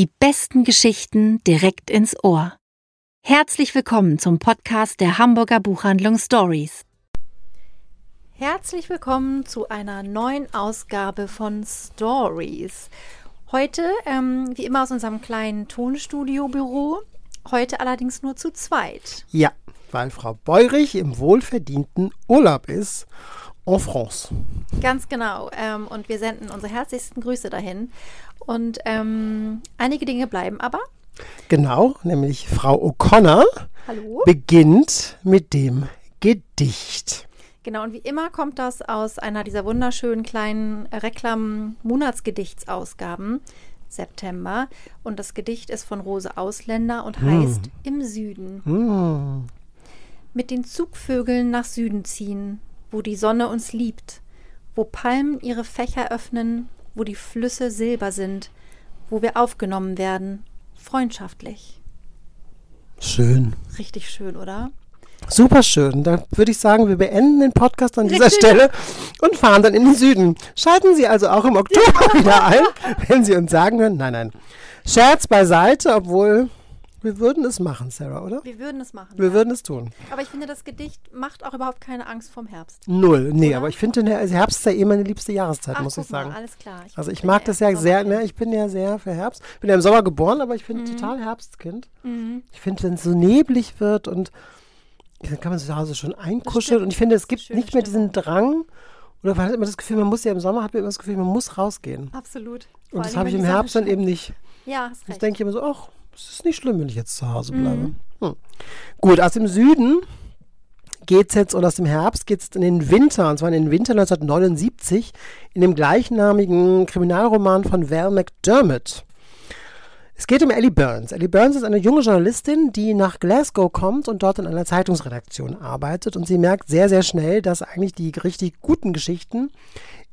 Die besten Geschichten direkt ins Ohr. Herzlich willkommen zum Podcast der Hamburger Buchhandlung Stories. Herzlich willkommen zu einer neuen Ausgabe von Stories. Heute, ähm, wie immer aus unserem kleinen Tonstudio-Büro, heute allerdings nur zu zweit. Ja, weil Frau Beurich im wohlverdienten Urlaub ist en France. Ganz genau. Ähm, und wir senden unsere herzlichsten Grüße dahin. Und ähm, einige Dinge bleiben aber. Genau, nämlich Frau O'Connor beginnt mit dem Gedicht. Genau, und wie immer kommt das aus einer dieser wunderschönen kleinen Reklam-Monatsgedichtsausgaben. September. Und das Gedicht ist von Rose Ausländer und heißt Im Süden. Hm. Mit den Zugvögeln nach Süden ziehen, wo die Sonne uns liebt, wo Palmen ihre Fächer öffnen, wo die Flüsse silber sind, wo wir aufgenommen werden, freundschaftlich. Schön. Richtig schön, oder? Super schön. Da würde ich sagen, wir beenden den Podcast an dieser Richtig. Stelle und fahren dann in den Süden. Schalten Sie also auch im Oktober wieder ein, wenn Sie uns sagen hören. Nein, nein. Scherz beiseite, obwohl wir würden es machen, Sarah, oder? Wir würden es machen. Wir ja. würden es tun. Aber ich finde, das Gedicht macht auch überhaupt keine Angst vom Herbst. Null. Nee, Oder? aber ich finde, Herbst ist ja eh meine liebste Jahreszeit, Ach, muss ich guck mal, sagen. alles klar. Also ich mag das ja sehr, ne, ich bin ja sehr für Herbst. Bin ja im Sommer geboren, aber ich bin total Herbstkind. Mhm. Ich finde, wenn es so neblig wird und dann kann man sich zu Hause schon einkuscheln. Und ich finde, es gibt Schöne nicht mehr diesen Drang, oder man hat immer das Gefühl, man muss ja im Sommer, hat man immer das Gefühl, man muss rausgehen. Absolut. Vor Und das habe ich im Herbst dann eben nicht. Ja, hast Ich recht. denke immer so, ach, es ist nicht schlimm, wenn ich jetzt zu Hause Mhm. bleibe. Hm. Gut, aus dem Süden geht es jetzt, und aus dem Herbst geht es in den Winter, und zwar in den Winter 1979, in dem gleichnamigen Kriminalroman von Val McDermott. Es geht um Ellie Burns. Ellie Burns ist eine junge Journalistin, die nach Glasgow kommt und dort in einer Zeitungsredaktion arbeitet. Und sie merkt sehr, sehr schnell, dass eigentlich die richtig guten Geschichten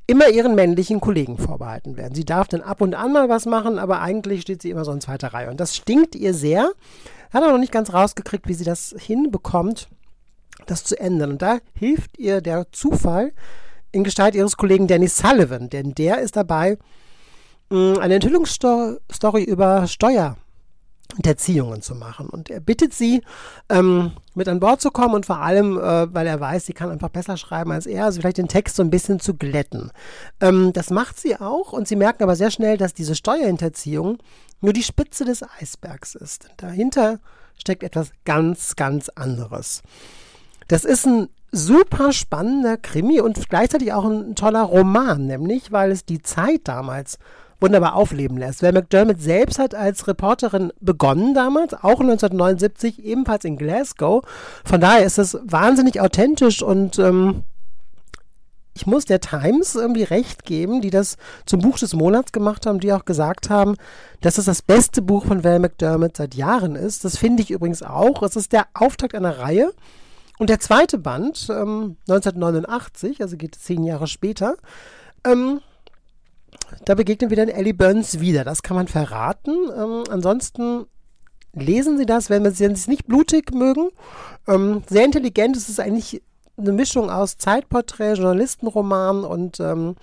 immer ihren männlichen Kollegen vorbehalten werden. Sie darf dann ab und an mal was machen, aber eigentlich steht sie immer so in zweiter Reihe. Und das stinkt ihr sehr. Hat aber noch nicht ganz rausgekriegt, wie sie das hinbekommt, das zu ändern. Und da hilft ihr der Zufall in Gestalt ihres Kollegen Danny Sullivan, denn der ist dabei, mh, eine Enthüllungsstory über Steuerhinterziehungen zu machen. Und er bittet sie, ähm, mit an Bord zu kommen und vor allem, äh, weil er weiß, sie kann einfach besser schreiben als er, also vielleicht den Text so ein bisschen zu glätten. Ähm, das macht sie auch und sie merken aber sehr schnell, dass diese Steuerhinterziehung nur die Spitze des Eisbergs ist. Dahinter steckt etwas ganz, ganz anderes. Das ist ein super spannender Krimi und gleichzeitig auch ein toller Roman, nämlich weil es die Zeit damals wunderbar aufleben lässt. Val McDermott selbst hat als Reporterin begonnen damals, auch 1979, ebenfalls in Glasgow. Von daher ist es wahnsinnig authentisch und ähm, ich muss der Times irgendwie recht geben, die das zum Buch des Monats gemacht haben, die auch gesagt haben, dass es das beste Buch von Val McDermott seit Jahren ist. Das finde ich übrigens auch. Es ist der Auftakt einer Reihe. Und der zweite Band, ähm, 1989, also geht zehn Jahre später, ähm, da begegnen wir dann Ellie Burns wieder. Das kann man verraten. Ähm, ansonsten lesen Sie das, wenn, wenn Sie es nicht blutig mögen. Ähm, sehr intelligent. Es ist eigentlich eine Mischung aus Zeitporträt, Journalistenroman und ähm,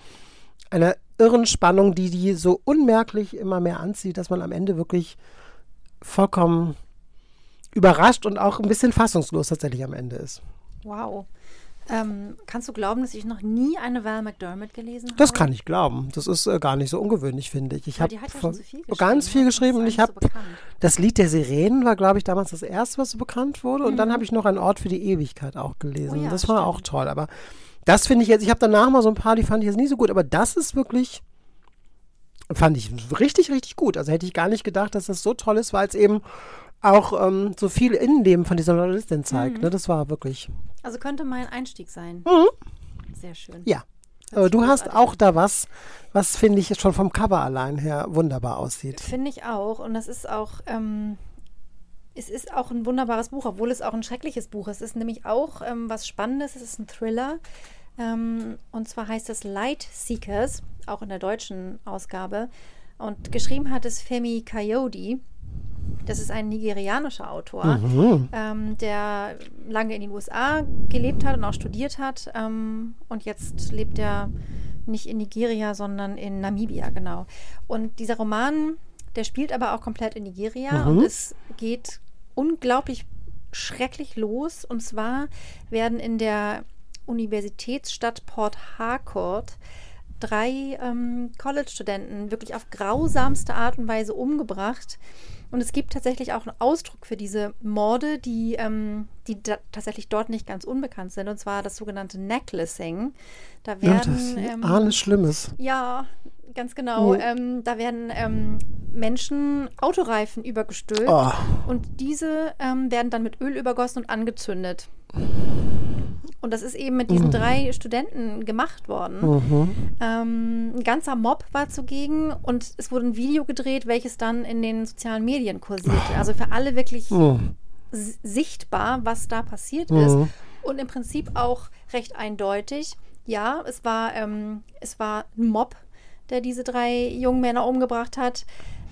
einer irren Spannung, die die so unmerklich immer mehr anzieht, dass man am Ende wirklich vollkommen überrascht und auch ein bisschen fassungslos tatsächlich am Ende ist. Wow. Ähm, kannst du glauben, dass ich noch nie eine Val McDermott gelesen habe? Das kann ich glauben. Das ist äh, gar nicht so ungewöhnlich, finde ich. Ich habe die hat ja schon so viel geschrieben, ganz viel ne? geschrieben und ich habe so das Lied der Sirenen war, glaube ich, damals das erste, was so bekannt wurde. Und Mhm. dann habe ich noch ein Ort für die Ewigkeit auch gelesen. Oh ja, das war stimmt. auch toll. Aber das finde ich jetzt, ich habe danach mal so ein paar, die fand ich jetzt nicht so gut, aber das ist wirklich, fand ich richtig, richtig gut. Also hätte ich gar nicht gedacht, dass das so toll ist, weil es eben auch ähm, so viel Innenleben von dieser Journalistin zeigt. Mhm. Ne? Das war wirklich, Also könnte mein Einstieg sein. Sehr schön. ja. Aber du hast auch an. da was, was finde ich schon vom Cover allein her wunderbar aussieht. Finde ich auch. Und das ist auch, ähm, es ist auch ein wunderbares Buch, obwohl es auch ein schreckliches Buch ist. Es ist nämlich auch ähm, was Spannendes. Es ist ein Thriller. Ähm, und zwar heißt es Light Seekers, auch in der deutschen Ausgabe. Und geschrieben hat es Femi Kayode. Das ist ein nigerianischer Autor, Mhm. ähm, der lange in den USA gelebt hat und auch studiert hat. Ähm, und jetzt lebt er nicht in Nigeria, sondern in Namibia, genau. Und dieser Roman Der spielt aber auch komplett in Nigeria und es geht unglaublich schrecklich los. Und zwar werden in der Universitätsstadt Port Harcourt drei ähm, College-Studenten wirklich auf grausamste Art und Weise umgebracht. Und es gibt tatsächlich auch einen Ausdruck für diese Morde, die, ähm, die tatsächlich dort nicht ganz unbekannt sind, und zwar das sogenannte Necklacing. Da Ja, werden das ist ähm, alles Schlimmes. ja, ganz genau. Mhm. Ähm, da werden ähm, Menschen Autoreifen übergestülpt Oh. und diese ähm, werden dann mit Öl übergossen und angezündet. Und das ist eben mit diesen drei Studenten gemacht worden. Mhm. Ähm, ein ganzer Mob war zugegen und es wurde ein Video gedreht, welches dann in den sozialen Medien kursierte. Also für alle wirklich Mhm. s- sichtbar, was da passiert ist. Mhm. Und im Prinzip auch recht eindeutig. Ja, es war, ähm, es war ein Mob, der diese drei jungen Männer umgebracht hat.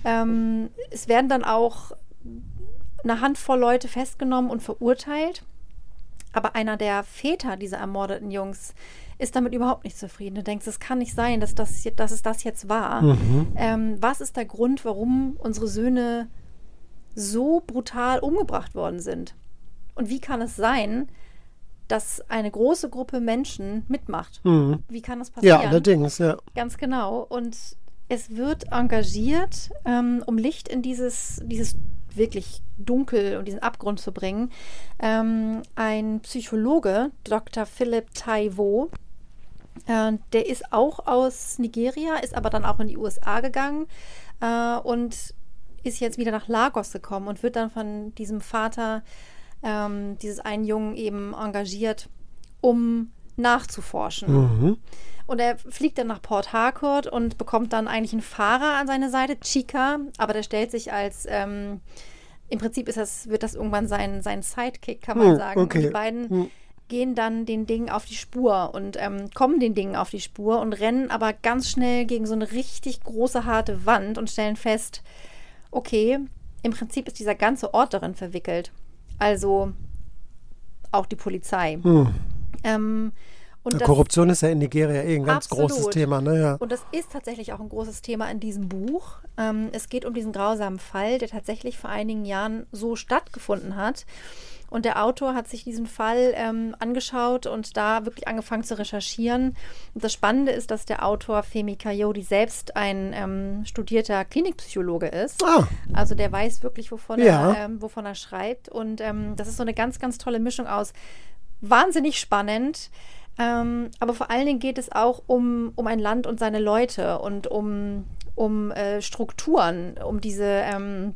Ähm, es werden dann auch eine Handvoll Leute festgenommen und verurteilt. Aber einer der Väter dieser ermordeten Jungs ist damit überhaupt nicht zufrieden. Du denkst, es kann nicht sein, dass, das, dass es das jetzt war. Mhm. Ähm, was ist der Grund, warum unsere Söhne so brutal umgebracht worden sind? Und wie kann es sein, dass eine große Gruppe Menschen mitmacht? Mhm. Wie kann das Ja, passieren? allerdings, ja. Ganz genau. Und es wird engagiert, ähm, um Licht in dieses, dieses wirklich dunkel und diesen Abgrund zu bringen. Ähm, ein Psychologe, Dr. Philip Taiwo, äh, der ist auch aus Nigeria, ist aber dann auch in die USA gegangen äh, und ist jetzt wieder nach Lagos gekommen und wird dann von diesem Vater ähm, dieses einen Jungen eben engagiert, um nachzuforschen. Mhm. Und er fliegt dann nach Port Harcourt und bekommt dann eigentlich einen Fahrer an seine Seite, Chica, aber der stellt sich als, ähm, im Prinzip ist das, wird das irgendwann sein, sein Sidekick, kann man Hm, sagen. okay. Und die beiden Hm. gehen dann den Dingen auf die Spur und ähm, kommen den Dingen auf die Spur und rennen aber ganz schnell gegen so eine richtig große, harte Wand und stellen fest, okay, im Prinzip ist dieser ganze Ort darin verwickelt. Also auch die Polizei. Hm. Ähm, und das- Korruption ist ja in Nigeria eh ein ganz Absolut. großes Thema, ne? Ja. und das ist tatsächlich auch ein großes Thema in diesem Buch. Ähm, es geht um diesen grausamen Fall, der tatsächlich vor einigen Jahren so stattgefunden hat. Und der Autor hat sich diesen Fall ähm, angeschaut und da wirklich angefangen zu recherchieren. Und das Spannende ist, dass der Autor Femi Kayodi selbst ein ähm, studierter Klinikpsychologe ist. Ah, Also der weiß wirklich, wovon, Ja. er, ähm, wovon er schreibt. Und ähm, das ist so eine ganz, ganz tolle Mischung aus wahnsinnig spannend. Ähm, aber vor allen Dingen geht es auch um, um ein Land und seine Leute und um, um äh, Strukturen, um diese, ähm,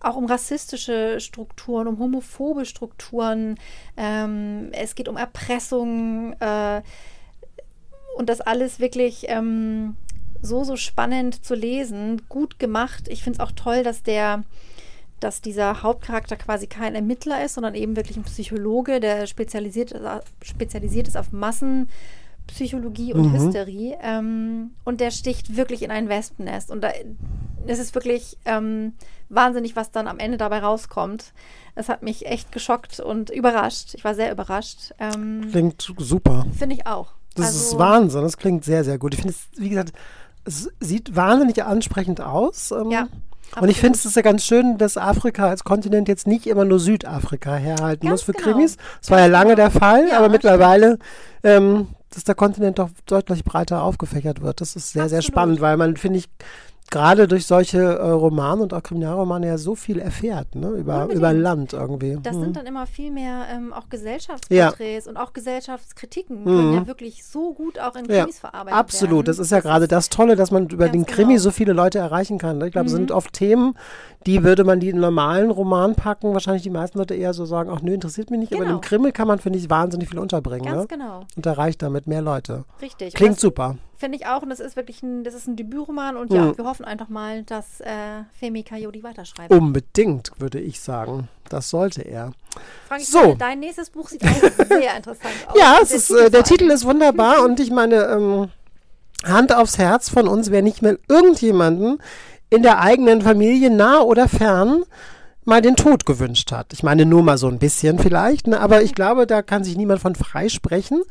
auch um rassistische Strukturen, um homophobe Strukturen. Ähm, es geht um Erpressung äh, und das alles wirklich ähm, so, so spannend zu lesen, gut gemacht. Ich finde es auch toll, dass der dass dieser Hauptcharakter quasi kein Ermittler ist, sondern eben wirklich ein Psychologe, der spezialisiert, spezialisiert ist auf Massenpsychologie und Mhm. Hysterie. Ähm, und der sticht wirklich in ein Wespennest. Und da es ist wirklich ähm, wahnsinnig, was dann am Ende dabei rauskommt. Es hat mich echt geschockt und überrascht. Ich war sehr überrascht. Ähm, klingt super. Finde ich auch. Das Also- ist Wahnsinn, das klingt sehr, sehr gut. Ich finde es, wie gesagt, es sieht wahnsinnig ansprechend aus. ähm, Und ich finde es ist ja ganz schön, dass Afrika als Kontinent jetzt nicht immer nur Südafrika herhalten Ganz muss für genau. Krimis. Das war ja lange der Fall, Ja, aber mittlerweile, ähm, dass der Kontinent doch deutlich breiter aufgefächert wird. Das ist sehr, sehr Absolut. spannend, weil man, finde ich, gerade durch solche äh, Romane und auch Kriminalromane ja so viel erfährt, ne? Über, Unbedingt. über Land irgendwie. Das Mhm. sind dann immer viel mehr ähm, auch Gesellschaftsporträts und auch Gesellschaftskritiken können ja wirklich so gut auch in Mhm. Ja, Krimis verarbeitet Absolut, werden. das ist ja gerade das Tolle, dass man über Ganz den Krimi genau. so viele Leute erreichen kann. ne? Ich glaube, es Mhm. sind oft Themen, die würde man die in normalen Roman packen. Wahrscheinlich die meisten Leute eher so sagen, ach nö, interessiert mich nicht. Aber in Genau. dem Krimi kann man, finde ich, wahnsinnig viel unterbringen. Ganz Ne? genau, Und erreicht damit mehr Leute. richtig. Klingt super. Finde ich auch und das ist wirklich ein, das ist ein Debütroman und ja, Mhm. wir hoffen einfach mal, dass äh, Femi Coyote weiterschreibt. Unbedingt, würde ich sagen. Das sollte er. Frank, so. finde, dein nächstes Buch sieht auch sehr interessant aus. Ja, es ist, äh, der Titel ist wunderbar und ich meine, ähm, Hand aufs Herz von uns, wer nicht mehr irgendjemanden in der eigenen Familie, nah oder fern, mal den Tod gewünscht hat. Ich meine, nur mal so ein bisschen vielleicht, ne? aber ich glaube, da kann sich niemand von freisprechen.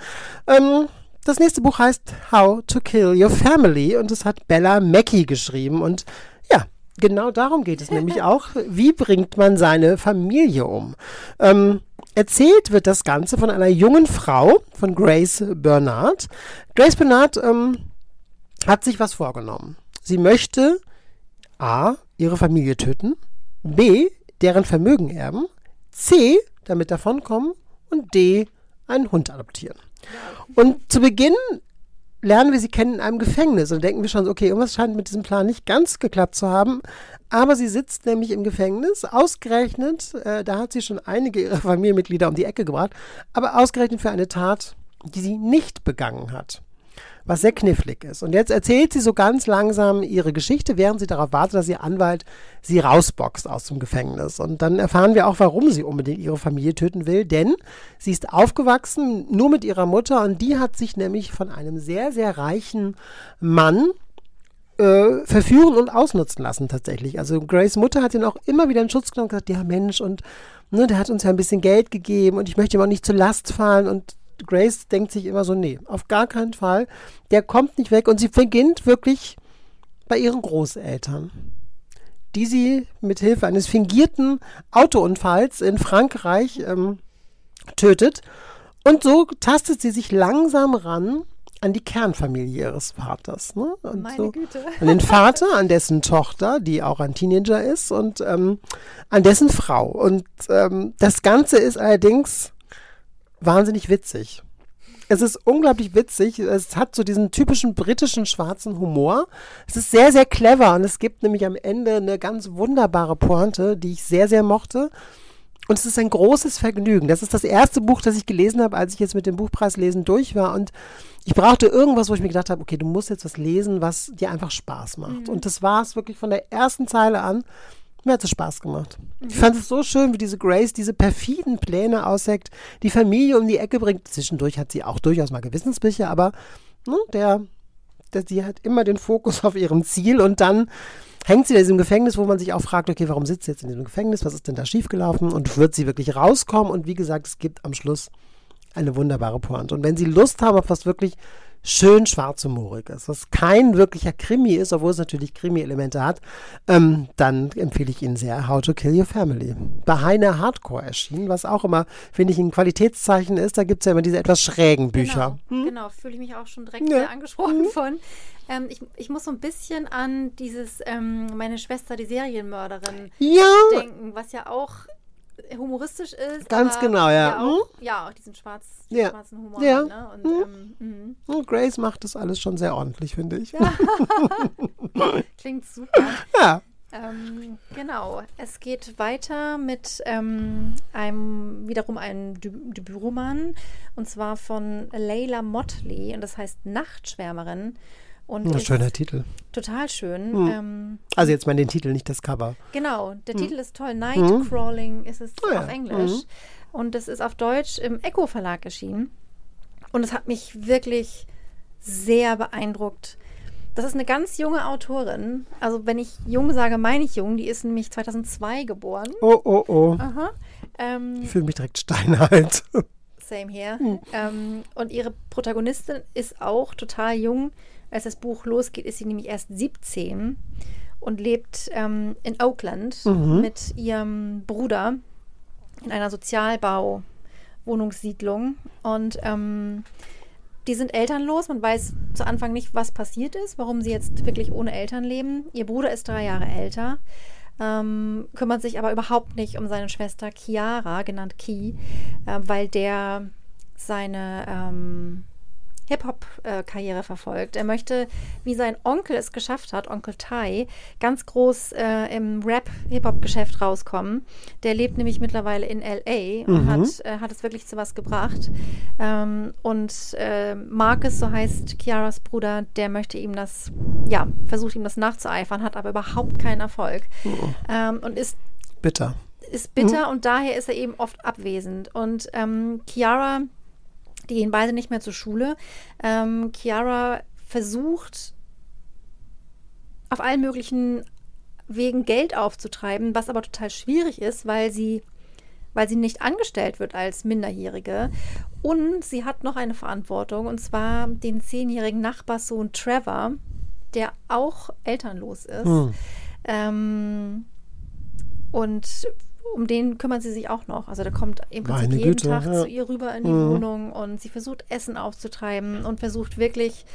Ähm, das nächste Buch heißt How to Kill Your Family und es hat Bella Mackey geschrieben und ja, Genau darum geht es nämlich auch. Wie bringt man seine Familie um? Ähm, erzählt wird das Ganze von einer jungen Frau, von Grace Bernard. Grace Bernard ähm, hat sich was vorgenommen. Sie möchte A. ihre Familie töten, B. deren Vermögen erben, C. damit davonkommen und D. einen Hund adoptieren. Und zu Beginn lernen wir sie kennen in einem Gefängnis und denken wir schon, okay, irgendwas scheint mit diesem Plan nicht ganz geklappt zu haben. Aber sie sitzt nämlich im Gefängnis, ausgerechnet, äh, da hat sie schon einige ihrer Familienmitglieder um die Ecke gebracht, aber ausgerechnet für eine Tat, die sie nicht begangen hat was sehr knifflig ist. Und jetzt erzählt sie so ganz langsam ihre Geschichte, während sie darauf wartet, dass ihr Anwalt sie rausboxt aus dem Gefängnis. Und dann erfahren wir auch, warum sie unbedingt ihre Familie töten will, denn sie ist aufgewachsen nur mit ihrer Mutter und die hat sich nämlich von einem sehr, sehr reichen Mann äh, verführen und ausnutzen lassen tatsächlich. Also Grace Mutter hat ihn auch immer wieder in Schutz genommen und gesagt, ja Mensch, und ne, der hat uns ja ein bisschen Geld gegeben und ich möchte ihm auch nicht zur Last fallen und Grace denkt sich immer so, nee, auf gar keinen Fall. Der kommt nicht weg und sie beginnt wirklich bei ihren Großeltern, die sie mit Hilfe eines fingierten Autounfalls in Frankreich ähm, tötet. Und so tastet sie sich langsam ran an die Kernfamilie ihres Vaters. Ne? Und Meine so, Güte. An den Vater, an dessen Tochter, die auch ein Teenager ist, und ähm, an dessen Frau. Und ähm, das Ganze ist allerdings wahnsinnig witzig. Es ist unglaublich witzig. Es hat so diesen typischen britischen schwarzen Humor. Es ist sehr, sehr clever und es gibt nämlich am Ende eine ganz wunderbare Pointe, die ich sehr, sehr mochte. Und es ist ein großes Vergnügen. Das ist das erste Buch, das ich gelesen habe, als ich jetzt mit dem Buchpreislesen durch war. Und ich brauchte irgendwas, wo ich mir gedacht habe, okay, du musst jetzt was lesen, was dir einfach Spaß macht. Mhm. Und das war es wirklich von der ersten Zeile an. Mir hat es Spaß gemacht. Ich fand es so schön, wie diese Grace diese perfiden Pläne ausheckt, die Familie um die Ecke bringt. Zwischendurch hat sie auch durchaus mal Gewissensbücher, aber ne, der, der, sie hat immer den Fokus auf ihrem Ziel und dann hängt sie in diesem Gefängnis, wo man sich auch fragt, okay, warum sitzt sie jetzt in diesem Gefängnis? Was ist denn da schiefgelaufen? Und wird sie wirklich rauskommen? Und wie gesagt, es gibt am Schluss eine wunderbare Pointe. Und wenn Sie Lust haben auf was wirklich schön schwarzhumoriges, was kein wirklicher Krimi ist, obwohl es natürlich Krimi-Elemente hat, ähm, dann empfehle ich Ihnen sehr How to Kill Your Family. Bei Heine Hardcore erschienen, was auch immer, finde ich, ein Qualitätszeichen ist. Da gibt es ja immer diese etwas schrägen Bücher. Genau, genau. fühle ich mich auch schon direkt Ja. äh, angesprochen von. Ähm, ich, ich muss so ein bisschen an dieses, ähm, meine Schwester, die Serienmörderin, Ja, denken, was ja auch humoristisch ist. Ganz genau, ja. Auch, ja, auch diesen schwarz, Ja. schwarzen Humor. Ja. hat, Ne? Und, ähm, mhm. und Grace macht das alles schon sehr ordentlich, finde ich. Klingt super. Ja. Ähm, genau. Es geht weiter mit ähm, einem wiederum einem Debütroman und zwar von Leila Motley und das heißt Nachtschwärmerin. Und Ein ist schöner Titel. total schön. Hm. Ähm, Also jetzt mal den Titel, nicht das Cover. genau, der Titel ist toll. Nightcrawling ist es Ah ja. auf Englisch. Und es ist auf Deutsch im Echo Verlag erschienen. Und es hat mich wirklich sehr beeindruckt. Das ist eine ganz junge Autorin. Also wenn ich jung sage, meine ich jung. Die ist nämlich 2002 geboren. Oh, oh, oh. Aha. Ähm, Ich fühle mich direkt steinalt. same here. Hm. Ähm, und ihre Protagonistin ist auch total jung. Als das Buch losgeht, ist sie nämlich erst 17 und lebt ähm, in Oakland Mhm. mit ihrem Bruder in einer Sozialbau-Wohnungssiedlung. Und ähm, die sind elternlos. Man weiß zu Anfang nicht, was passiert ist, warum sie jetzt wirklich ohne Eltern leben. Ihr Bruder ist drei Jahre älter, ähm, kümmert sich aber überhaupt nicht um seine Schwester Chiara, genannt Ki, äh, weil der seine ähm, Hip-Hop-Karriere verfolgt. Er möchte, wie sein Onkel es geschafft hat, Onkel Tai, ganz groß äh, im Rap-Hip-Hop-Geschäft rauskommen. Der lebt nämlich mittlerweile in L.A. und Mhm. hat, äh, hat es wirklich zu was gebracht. Ähm, und äh, Marcus, so heißt Chiaras Bruder, der möchte ihm das, ja, versucht ihm das nachzueifern, hat aber überhaupt keinen Erfolg. Ähm, und ist Bitter. ist bitter und daher ist er eben oft abwesend. Und ähm, Chiara, die gehen beide nicht mehr zur Schule. Ähm, Chiara versucht auf allen möglichen Wegen Geld aufzutreiben, was aber total schwierig ist, weil sie weil sie nicht angestellt wird als Minderjährige. Und sie hat noch eine Verantwortung, und zwar den zehnjährigen Nachbarssohn Trevor, der auch elternlos ist. Hm. Ähm, und um den kümmert sie sich auch noch. Also da kommt im Prinzip Meine jeden Güte, Tag ja. zu ihr rüber in die Mhm. Wohnung und sie versucht Essen aufzutreiben und versucht wirklich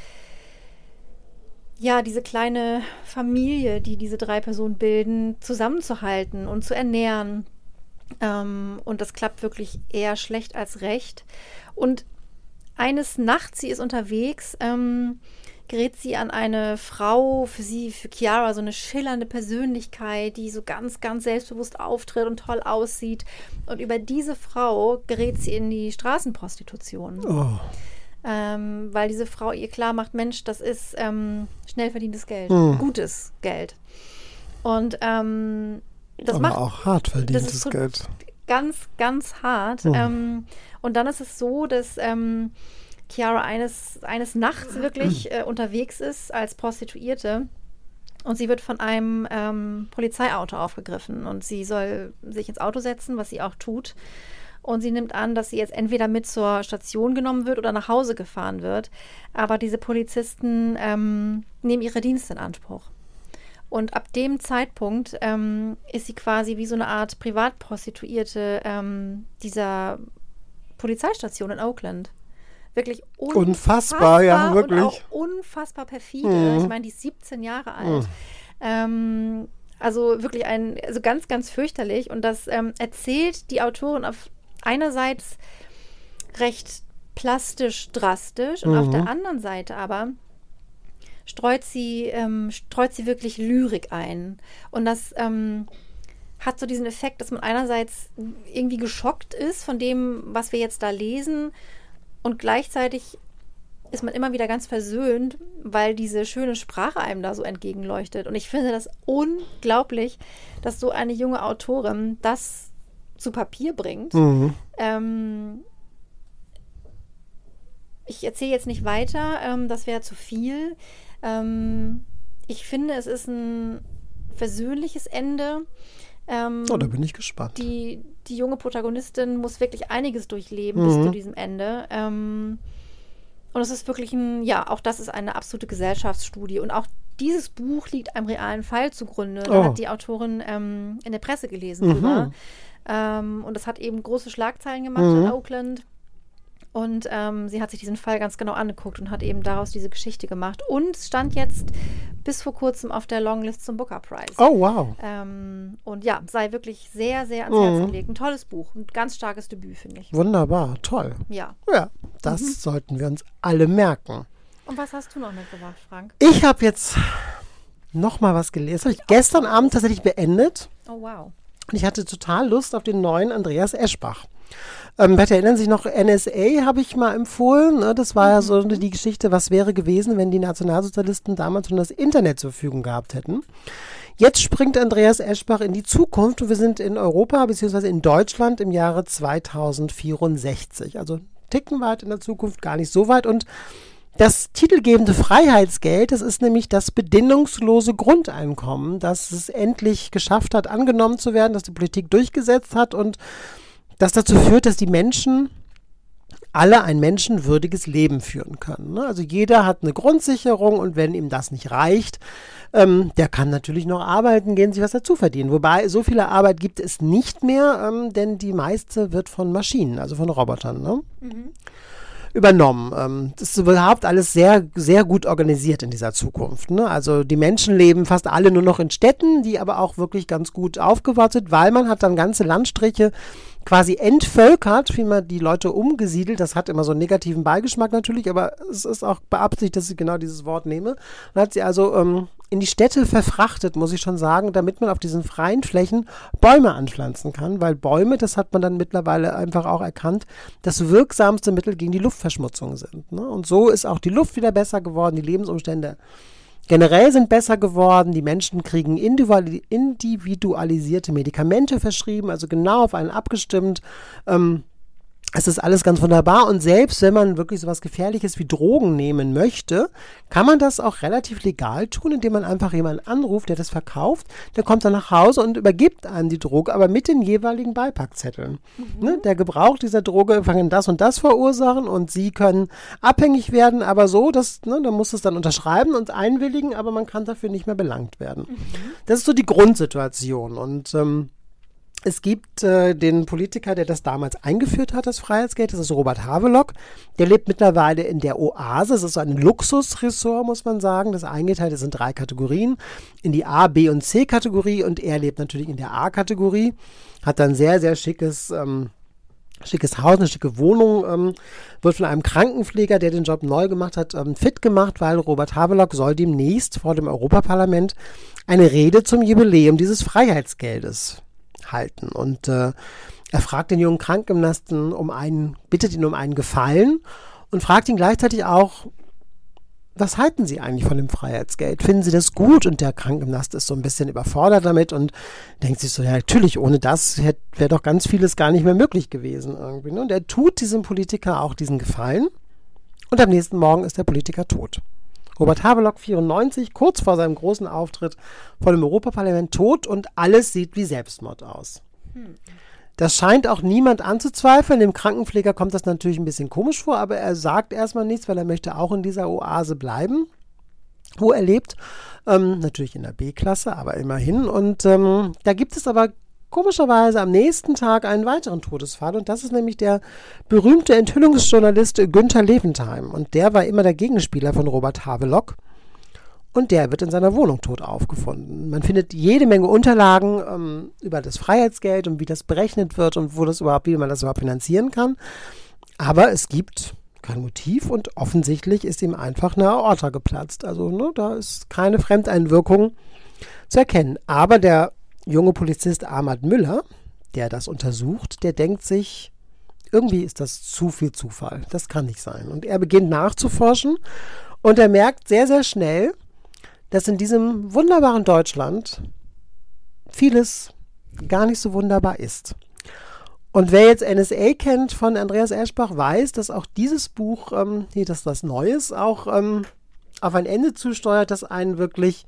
ja, diese kleine Familie, die diese drei Personen bilden, zusammenzuhalten und zu ernähren. Ähm, und das klappt wirklich eher schlecht als recht. Und eines Nachts, sie ist unterwegs, ähm, gerät sie an eine Frau, für sie, für Chiara, so eine schillernde Persönlichkeit, die so ganz, ganz selbstbewusst auftritt und toll aussieht. Und über diese Frau gerät sie in die Straßenprostitution Oh. ähm, weil diese Frau ihr klar macht, Mensch, das ist ähm, schnell verdientes Geld, Hm. gutes Geld. Und ähm, das Aber macht auch hart verdientes so- Geld. ganz, ganz hart. Hm. Ähm, und dann ist es so, dass ähm, Chiara eines, eines Nachts wirklich äh, unterwegs ist als Prostituierte. Und sie wird von einem ähm, Polizeiauto aufgegriffen und sie soll sich ins Auto setzen, was sie auch tut. Und sie nimmt an, dass sie jetzt entweder mit zur Station genommen wird oder nach Hause gefahren wird. Aber diese Polizisten ähm, nehmen ihre Dienste in Anspruch. Und ab dem Zeitpunkt ähm, ist sie quasi wie so eine Art Privatprostituierte ähm, dieser Polizeistation in Oakland. Wirklich Unfassbar, ja, und wirklich. auch unfassbar perfide. Mhm. Ich meine, die ist 17 Jahre alt. Ähm, also wirklich ein, also ganz, ganz fürchterlich. Und das ähm, erzählt die Autorin auf einerseits recht plastisch, drastisch und auf der anderen Seite aber streut sie, ähm, streut sie wirklich Lyrik ein. Und das ähm, hat so diesen Effekt, dass man einerseits irgendwie geschockt ist von dem, was wir jetzt da lesen und gleichzeitig ist man immer wieder ganz versöhnt, weil diese schöne Sprache einem da so entgegenleuchtet. Und ich finde das unglaublich, dass so eine junge Autorin das zu Papier bringt. Mhm. Ähm, ich erzähle jetzt nicht weiter, ähm, das wäre zu viel. Ähm, ich finde, es ist ein versöhnliches Ende. Ähm, Oh, da bin ich gespannt. die, die junge Protagonistin muss wirklich einiges durchleben bis Mhm. zu diesem Ende. Ähm, und es ist wirklich ein, ja, auch das ist eine absolute Gesellschaftsstudie. Und auch dieses Buch liegt einem realen Fall zugrunde. Da Oh. hat die Autorin ähm, in der Presse gelesen Mhm. drüber. Ähm, und das hat eben große Schlagzeilen gemacht Mhm. in Oakland. Und ähm, sie hat sich diesen Fall ganz genau angeguckt und hat eben daraus diese Geschichte gemacht. Und stand jetzt bis vor kurzem auf der Longlist zum Booker Prize. Oh, wow. Ähm, und ja, sei wirklich sehr, sehr ans Mhm. Herz gelegt. Ein tolles Buch, ein ganz starkes Debüt, finde ich. Wunderbar, toll. Ja. Ja, das Mhm. sollten wir uns alle merken. Und was hast du noch mitgebracht, Frank? Ich habe jetzt noch mal was gelesen. Das habe ich gestern Abend tatsächlich beendet. Oh, wow. Und ich hatte total Lust auf den neuen Andreas Eschbach. Ähm, vielleicht erinnern sich noch, NSA habe ich mal empfohlen. Ne? Das war ja so die Geschichte, was wäre gewesen, wenn die Nationalsozialisten damals schon das Internet zur Verfügung gehabt hätten. Jetzt springt Andreas Eschbach in die Zukunft und wir sind in Europa bzw. in Deutschland im Jahre 2064. Also ticken weit in der Zukunft, gar nicht so weit. Und das titelgebende Freiheitsgeld, das ist nämlich das bedingungslose Grundeinkommen, das es endlich geschafft hat, angenommen zu werden, dass die Politik durchgesetzt hat und das dazu führt, dass die Menschen alle ein menschenwürdiges Leben führen können. ne? Also jeder hat eine Grundsicherung und wenn ihm das nicht reicht, ähm, der kann natürlich noch arbeiten gehen, sich was dazu verdienen. Wobei so viele Arbeit gibt es nicht mehr, ähm, denn die meiste wird von Maschinen, also von Robotern. Ne? übernommen. Ähm, das ist überhaupt alles sehr, sehr gut organisiert in dieser Zukunft. Ne? Also die Menschen leben fast alle nur noch in Städten, die aber auch wirklich ganz gut aufgebaut sind, weil man hat dann ganze Landstriche quasi entvölkert, wie man die Leute umgesiedelt. Das hat immer so einen negativen Beigeschmack natürlich, aber es ist auch beabsichtigt, dass ich genau dieses Wort nehme. Man hat sie also ähm, in die Städte verfrachtet, muss ich schon sagen, damit man auf diesen freien Flächen Bäume anpflanzen kann, weil Bäume, das hat man dann mittlerweile einfach auch erkannt, das wirksamste Mittel gegen die Luftverschmutzung sind. Ne? Und so ist auch die Luft wieder besser geworden, die Lebensumstände generell sind besser geworden, die Menschen kriegen individuali- individualisierte Medikamente verschrieben, also genau auf einen abgestimmt. Ähm, es ist alles ganz wunderbar und selbst wenn man wirklich so was Gefährliches wie Drogen nehmen möchte, kann man das auch relativ legal tun, indem man einfach jemanden anruft, der das verkauft. Der kommt dann nach Hause und übergibt einem die Droge, aber mit den jeweiligen Beipackzetteln. Mhm. Ne, der Gebrauch dieser Droge kann das und das verursachen und sie können abhängig werden, aber so, dass, ne, da muss es dann unterschreiben und einwilligen, aber man kann dafür nicht mehr belangt werden. Mhm. Das ist so die Grundsituation und ähm, es gibt äh, den Politiker, der das damals eingeführt hat, das Freiheitsgeld, das ist Robert Havelock. Der lebt mittlerweile in der Oase. Das ist so ein Luxusressort, muss man sagen. Das eingeteilt ist in drei Kategorien. In die A, B und C Kategorie. Und er lebt natürlich in der A-Kategorie. Hat dann sehr, sehr schickes, ähm, schickes Haus, eine schicke Wohnung. Ähm, wird von einem Krankenpfleger, der den Job neu gemacht hat, ähm, fit gemacht, weil Robert Havelock soll demnächst vor dem Europaparlament eine Rede zum Jubiläum dieses Freiheitsgeldes halten. Und äh, er fragt den jungen Krankgymnasten um einen, bittet ihn um einen Gefallen und fragt ihn gleichzeitig auch, was halten Sie eigentlich von dem Freiheitsgeld? Finden Sie das gut? Und der Krankengymnast ist so ein bisschen überfordert damit und denkt sich so, ja, natürlich, ohne das wäre doch ganz vieles gar nicht mehr möglich gewesen irgendwie. Ne? Und er tut diesem Politiker auch diesen Gefallen und am nächsten Morgen ist der Politiker tot. Robert Habelock 94, kurz vor seinem großen Auftritt vor dem Europaparlament tot und alles sieht wie Selbstmord aus. Das scheint auch niemand anzuzweifeln. Dem Krankenpfleger kommt das natürlich ein bisschen komisch vor, aber er sagt erstmal nichts, weil er möchte auch in dieser Oase bleiben, wo er lebt. Ähm, natürlich in der B-Klasse, aber immerhin. Und ähm, da gibt es aber komischerweise am nächsten Tag einen weiteren Todesfall und das ist nämlich der berühmte Enthüllungsjournalist Günther Levensheim und der war immer der Gegenspieler von Robert Havelock und der wird in seiner Wohnung tot aufgefunden. Man findet jede Menge Unterlagen ähm, über das Freiheitsgeld und wie das berechnet wird und wo das überhaupt, wie man das überhaupt finanzieren kann. Aber es gibt kein Motiv und offensichtlich ist ihm einfach eine Aorta geplatzt. Also ne, da ist keine Fremdeinwirkung zu erkennen. Aber der junge Polizist Ahmad Müller, der das untersucht, der denkt sich, irgendwie ist das zu viel Zufall. Das kann nicht sein. Und er beginnt nachzuforschen und er merkt sehr, sehr schnell, dass in diesem wunderbaren Deutschland vieles gar nicht so wunderbar ist. Und wer jetzt NSA kennt von Andreas Eschbach, weiß, dass auch dieses Buch, ähm, nee, dass das Neues auch ähm, auf ein Ende zusteuert, das einen wirklich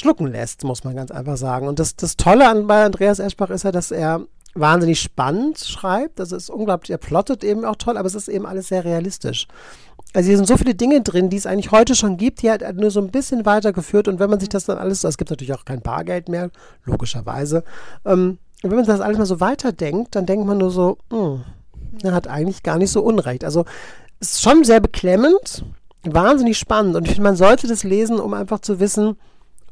schlucken lässt, muss man ganz einfach sagen. Und das, das Tolle an bei Andreas Eschbach ist ja, dass er wahnsinnig spannend schreibt. Das ist unglaublich, er plottet eben auch toll, aber es ist eben alles sehr realistisch. Also hier sind so viele Dinge drin, die es eigentlich heute schon gibt, die halt nur so ein bisschen weitergeführt und wenn man sich das dann alles, es gibt natürlich auch kein Bargeld mehr, logischerweise, ähm, wenn man das alles mal so weiterdenkt, dann denkt man nur so, mh, hm, er hat eigentlich gar nicht so Unrecht. Also es ist schon sehr beklemmend, wahnsinnig spannend und ich finde, man sollte das lesen, um einfach zu wissen,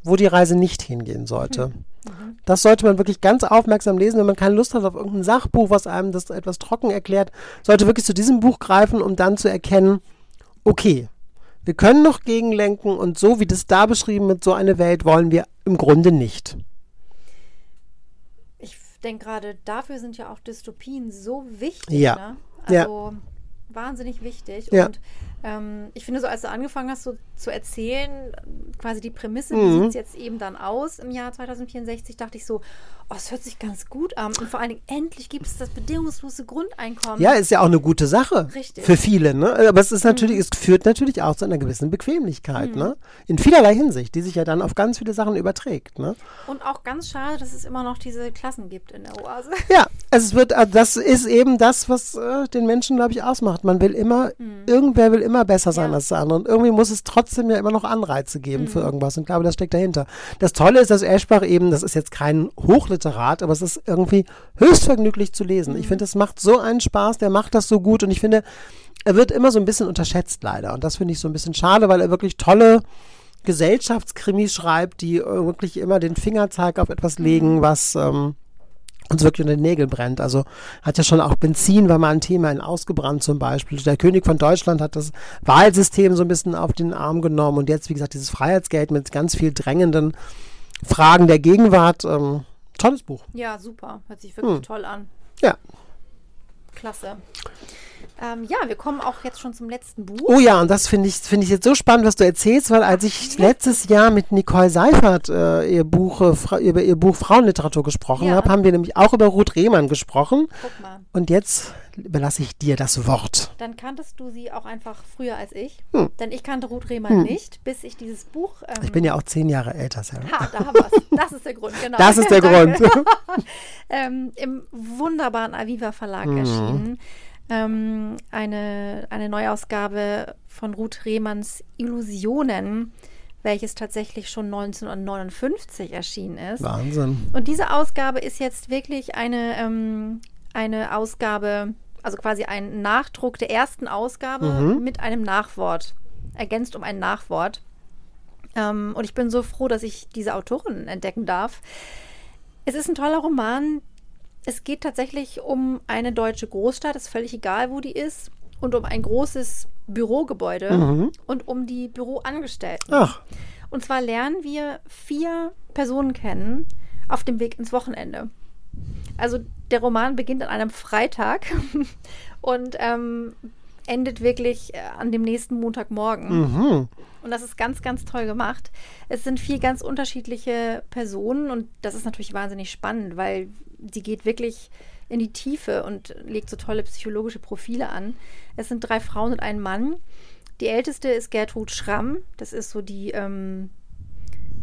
wo die Reise nicht hingehen sollte. Mhm. Das sollte man wirklich ganz aufmerksam lesen, wenn man keine Lust hat auf irgendein Sachbuch, was einem das etwas trocken erklärt, sollte wirklich zu diesem Buch greifen, um dann zu erkennen, okay, wir können noch gegenlenken und so wie das da beschrieben wird, so eine Welt wollen wir im Grunde nicht. Ich denke gerade, dafür sind ja auch Dystopien so wichtig. Ja. Ne? Also ja. wahnsinnig wichtig. Ja. Und ähm, ich finde, so als du angefangen hast, so zu erzählen, quasi die Prämisse, mhm. wie sieht es jetzt eben dann aus im Jahr 2064, dachte ich so, oh, es hört sich ganz gut an. Und vor allen Dingen, endlich gibt es das bedingungslose Grundeinkommen. Ja, ist ja auch eine gute Sache. Richtig. Für viele, ne? Aber es ist natürlich, mhm. es führt natürlich auch zu einer gewissen Bequemlichkeit, mhm. ne? In vielerlei Hinsicht, die sich ja dann auf ganz viele Sachen überträgt, ne? Und auch ganz schade, dass es immer noch diese Klassen gibt in der Oase. Ja, es wird, äh, das ist eben das, was äh, den Menschen, glaube ich, ausmacht. Man will immer, mhm. irgendwer will immer besser sein ja. als der andere. Und irgendwie muss es trotzdem ja immer noch Anreize geben mhm. für irgendwas. Und ich glaube, das steckt dahinter. Das Tolle ist, dass Eschbach eben, das ist jetzt kein Hochliterat, aber es ist irgendwie höchst vergnüglich zu lesen. Mhm. Ich finde, es macht so einen Spaß, der macht das so gut. Und ich finde, er wird immer so ein bisschen unterschätzt, leider. Und das finde ich so ein bisschen schade, weil er wirklich tolle Gesellschaftskrimis schreibt, die wirklich immer den Fingerzeig auf etwas legen, mhm. was ähm, uns wirklich unter den Nägeln brennt. Also hat ja schon auch Benzin war mal ein Thema in Ausgebrannt zum Beispiel. Der König von Deutschland hat das Wahlsystem so ein bisschen auf den Arm genommen und jetzt, wie gesagt, dieses Freiheitsgeld mit ganz viel drängenden Fragen der Gegenwart. Ähm, tolles Buch. Ja, super. Hört sich wirklich hm. toll an. Ja. Klasse. Ähm, ja, wir kommen auch jetzt schon zum letzten Buch. Oh ja, und das finde ich, finde ich jetzt so spannend, was du erzählst, weil als ich letztes Jahr mit Nicole Seifert äh, ihr Buch, äh, über ihr Buch Frauenliteratur gesprochen Ja. habe, haben wir nämlich auch über Ruth Rehmann gesprochen. Guck mal. Und jetzt überlasse ich dir das Wort. Dann kanntest du sie auch einfach früher als ich. Hm. Denn ich kannte Ruth Rehmann nicht, bis ich dieses Buch. Ähm, Ich bin ja auch zehn Jahre älter, Sarah. Ha, da haben wir es. Das ist der Grund, genau. Das ist der. Grund. ähm, Im wunderbaren Aviva Verlag Mhm. erschienen. Ähm, eine, eine Neuausgabe von Ruth Rehmanns Illusionen, welches tatsächlich schon 1959 erschienen ist. Wahnsinn. Und diese Ausgabe ist jetzt wirklich eine, ähm, eine Ausgabe, also quasi ein Nachdruck der ersten Ausgabe Mhm. mit einem Nachwort, ergänzt um ein Nachwort. Ähm, und ich bin so froh, dass ich diese Autorin entdecken darf. Es ist ein toller Roman. Es geht tatsächlich um eine deutsche Großstadt, ist völlig egal, wo die ist, und um ein großes Bürogebäude Mhm. und um die Büroangestellten. Ach, Und zwar lernen wir vier Personen kennen auf dem Weg ins Wochenende. Also der Roman beginnt an einem Freitag und ähm, endet wirklich äh, an dem nächsten Montagmorgen. mhm. Und das ist ganz, ganz toll gemacht. Es sind vier ganz unterschiedliche Personen und das ist natürlich wahnsinnig spannend, weil sie geht wirklich in die Tiefe und legt so tolle psychologische Profile an. Es sind drei Frauen und ein Mann. Die älteste ist Gertrud Schramm. Das ist so die, ähm,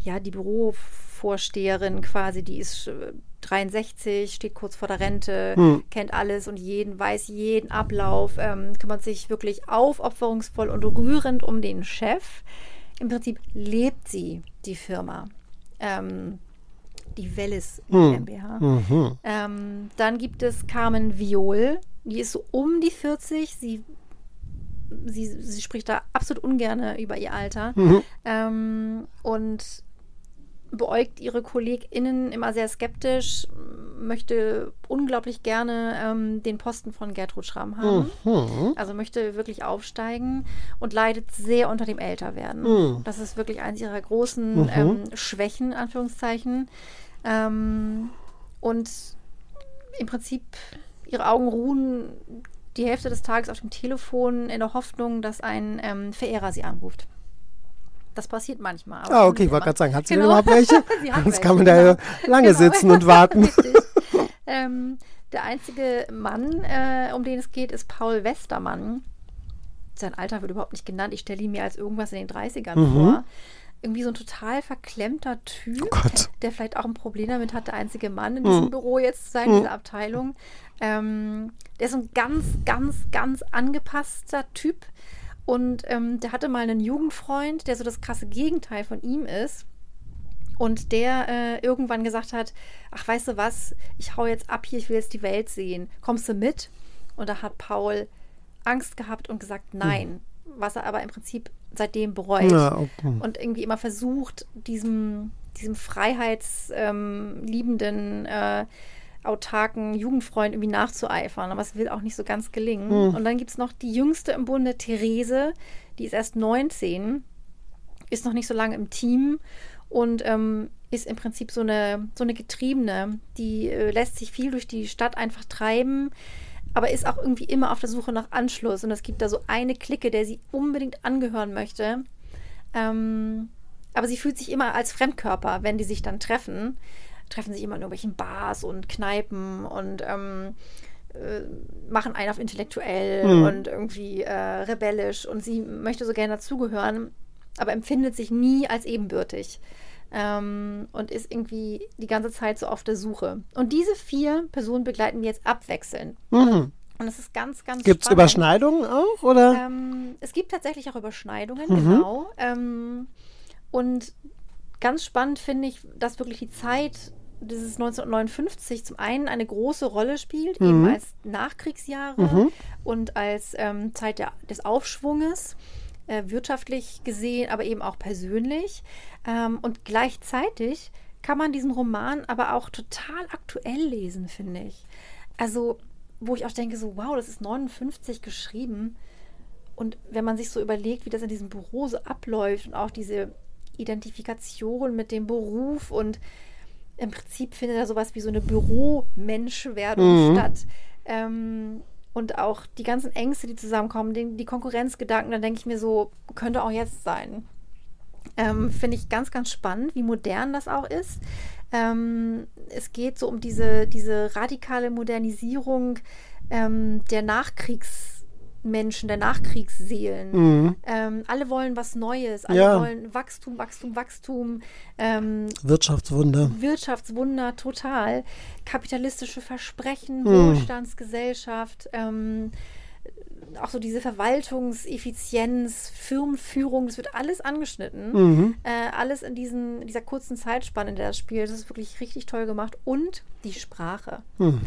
ja, die Bürovorsteherin quasi. Die ist äh, 63, steht kurz vor der Rente, Hm. kennt alles und jeden, weiß jeden Ablauf, ähm, kümmert sich wirklich aufopferungsvoll und rührend um den Chef. Im Prinzip lebt sie die Firma. Ähm, die Wellis Hm. GmbH. Mhm. Ähm, dann gibt es Carmen Viol, die ist so um die 40. Sie, sie, sie spricht da absolut ungern über ihr Alter Mhm. ähm, und beäugt ihre KollegInnen immer sehr skeptisch, möchte unglaublich gerne ähm, den Posten von Gertrud Schramm haben. Mhm. Also möchte wirklich aufsteigen und leidet sehr unter dem Älterwerden. Mhm. Das ist wirklich eines ihrer großen Mhm. ähm, Schwächen, Anführungszeichen. Ähm, und im Prinzip ihre Augen ruhen die Hälfte des Tages auf dem Telefon in der Hoffnung, dass ein ähm, Verehrer sie anruft. Das passiert manchmal. Ah, okay, ich wollte gerade sagen, hat sie Genau. überhaupt welche? Sonst kann man da genau. lange Genau. sitzen und warten. Ähm, der einzige Mann, äh, um den es geht, ist Paul Westermann. Sein Alter wird überhaupt nicht genannt. Ich stelle ihn mir als irgendwas in den 30ern Mhm. vor. Irgendwie so ein total verklemmter Typ, Oh der vielleicht auch ein Problem damit hat, der einzige Mann in Mhm. diesem Büro jetzt zu sein, in dieser Abteilung. Ähm, der ist so ein ganz, ganz, ganz angepasster Typ. Und ähm, der hatte mal einen Jugendfreund, der so das krasse Gegenteil von ihm ist. Und der äh, irgendwann gesagt hat, ach, weißt du was, ich hau jetzt ab hier, ich will jetzt die Welt sehen. Kommst du mit? Und da hat Paul Angst gehabt und gesagt, nein. Was er aber im Prinzip seitdem bereut. Ja, okay. Und irgendwie immer versucht, diesem, diesem freiheitsliebenden, äh, autarken Jugendfreund irgendwie nachzueifern. Aber es will auch nicht so ganz gelingen. Hm. Und dann gibt es noch die jüngste im Bunde, Therese. Die ist erst 19, ist noch nicht so lange im Team und ähm, ist im Prinzip so eine, so eine Getriebene. Die äh, lässt sich viel durch die Stadt einfach treiben, aber ist auch irgendwie immer auf der Suche nach Anschluss. Und es gibt da so eine Clique, der sie unbedingt angehören möchte. Ähm, aber sie fühlt sich immer als Fremdkörper, wenn die sich dann treffen. Treffen sich immer in irgendwelchen Bars und Kneipen und ähm, äh, machen einen auf intellektuell Mhm. und irgendwie äh, rebellisch. Und sie möchte so gerne dazugehören, aber empfindet sich nie als ebenbürtig. Ähm, und ist irgendwie die ganze Zeit so auf der Suche. Und diese vier Personen begleiten wir jetzt abwechselnd. Mhm. Und es ist ganz, ganz Gibt es. Überschneidungen auch, oder? Ähm, es gibt tatsächlich auch Überschneidungen, Mhm. genau. Ähm, und ganz spannend finde ich, dass wirklich die Zeit dieses 1959 zum einen eine große Rolle spielt, Mhm. eben als Nachkriegsjahre Mhm. und als ähm, Zeit der, des Aufschwunges, äh, wirtschaftlich gesehen, aber eben auch persönlich. Ähm, und gleichzeitig kann man diesen Roman aber auch total aktuell lesen, finde ich. Also, wo ich auch denke, so, wow, das ist 59 geschrieben. Und wenn man sich so überlegt, wie das in diesem Büro so abläuft und auch diese Identifikation mit dem Beruf und im Prinzip findet da sowas wie so eine Büromenschwerdung Mhm. statt. Ähm, und auch die ganzen Ängste, die zusammenkommen, die, die Konkurrenzgedanken, dann denke ich mir so, könnte auch jetzt sein. Ähm, Finde ich ganz, ganz spannend, wie modern das auch ist. Ähm, es geht so um diese, diese radikale Modernisierung ähm, der Nachkriegsmenschen, der Nachkriegsseelen. Mhm. Ähm, alle wollen was Neues, alle Ja. wollen Wachstum, Wachstum, Wachstum, ähm, Wirtschaftswunder. Wirtschaftswunder total, kapitalistische Versprechen, Hm. Wohlstandsgesellschaft, ähm, auch so diese Verwaltungseffizienz, Firmenführung, das wird alles angeschnitten. Mhm. Äh, alles in, diesen, dieser kurzen Zeitspanne, in der das spielt. Das ist wirklich richtig toll gemacht. Und die Sprache. Hm.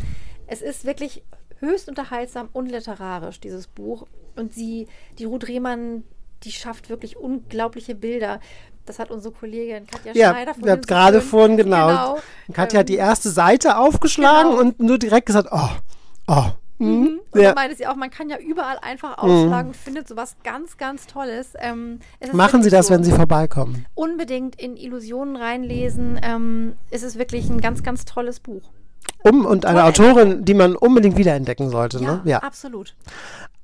Es ist wirklich höchst unterhaltsam und literarisch, dieses Buch. Und sie, die Ruth Rehmann, die schafft wirklich unglaubliche Bilder. Das hat unsere Kollegin Katja Ja, Schneider wir haben so gerade vorhin, genau. genau Katja hat die ähm, erste Seite aufgeschlagen genau. und nur direkt gesagt, oh, oh. Mhm. Mhm. Und Ja. meinte sie auch, man kann ja überall einfach ausschlagen und findet sowas ganz, ganz Tolles. Ähm, Machen Sie das, so. wenn Sie vorbeikommen. Unbedingt in Illusionen reinlesen. Ähm, es ist wirklich ein ganz, ganz tolles Buch. Um und eine Toll. Autorin, die man unbedingt wiederentdecken sollte. Ja, ne? ja. absolut.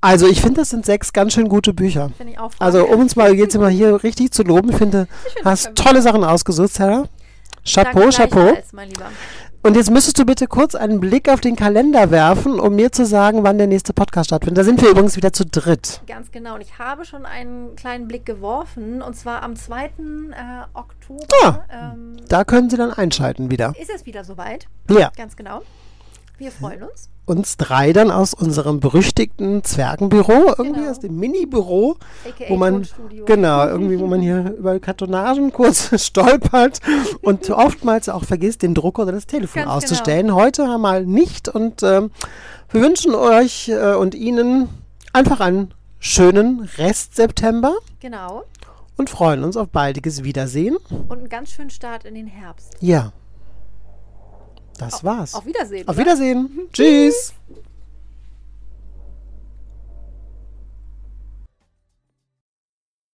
Also ich finde, das sind sechs ganz schön gute Bücher. Finde ich auch. Also um uns mal jetzt mal hier richtig zu loben, ich finde, hast das können wir. tolle Sachen ausgesucht, Sarah. Chapeau, Chapeau. Und jetzt müsstest du bitte kurz einen Blick auf den Kalender werfen, um mir zu sagen, wann der nächste Podcast stattfindet. Da sind wir übrigens wieder zu dritt. Ganz genau. Und ich habe schon einen kleinen Blick geworfen. Und zwar am 2. Äh, Oktober Ah. ähm, Da können Sie dann einschalten wieder. ist es wieder soweit. Ja. Ganz genau. Wir freuen uns. Uns drei dann aus unserem berüchtigten Zwergenbüro, irgendwie Genau. aus dem Mini-Büro, wo man genau irgendwie, wo man hier über Kartonagen kurz stolpert und oftmals auch vergisst, den Drucker oder das Telefon Ganz genau. auszustellen. Heute mal nicht und ähm, wir wünschen euch äh, und Ihnen einfach einen schönen Rest September Genau. und freuen uns auf baldiges Wiedersehen. Und einen ganz schönen Start in den Herbst. Ja, das war's. Auf Wiedersehen. Auf? Wiedersehen. Tschüss.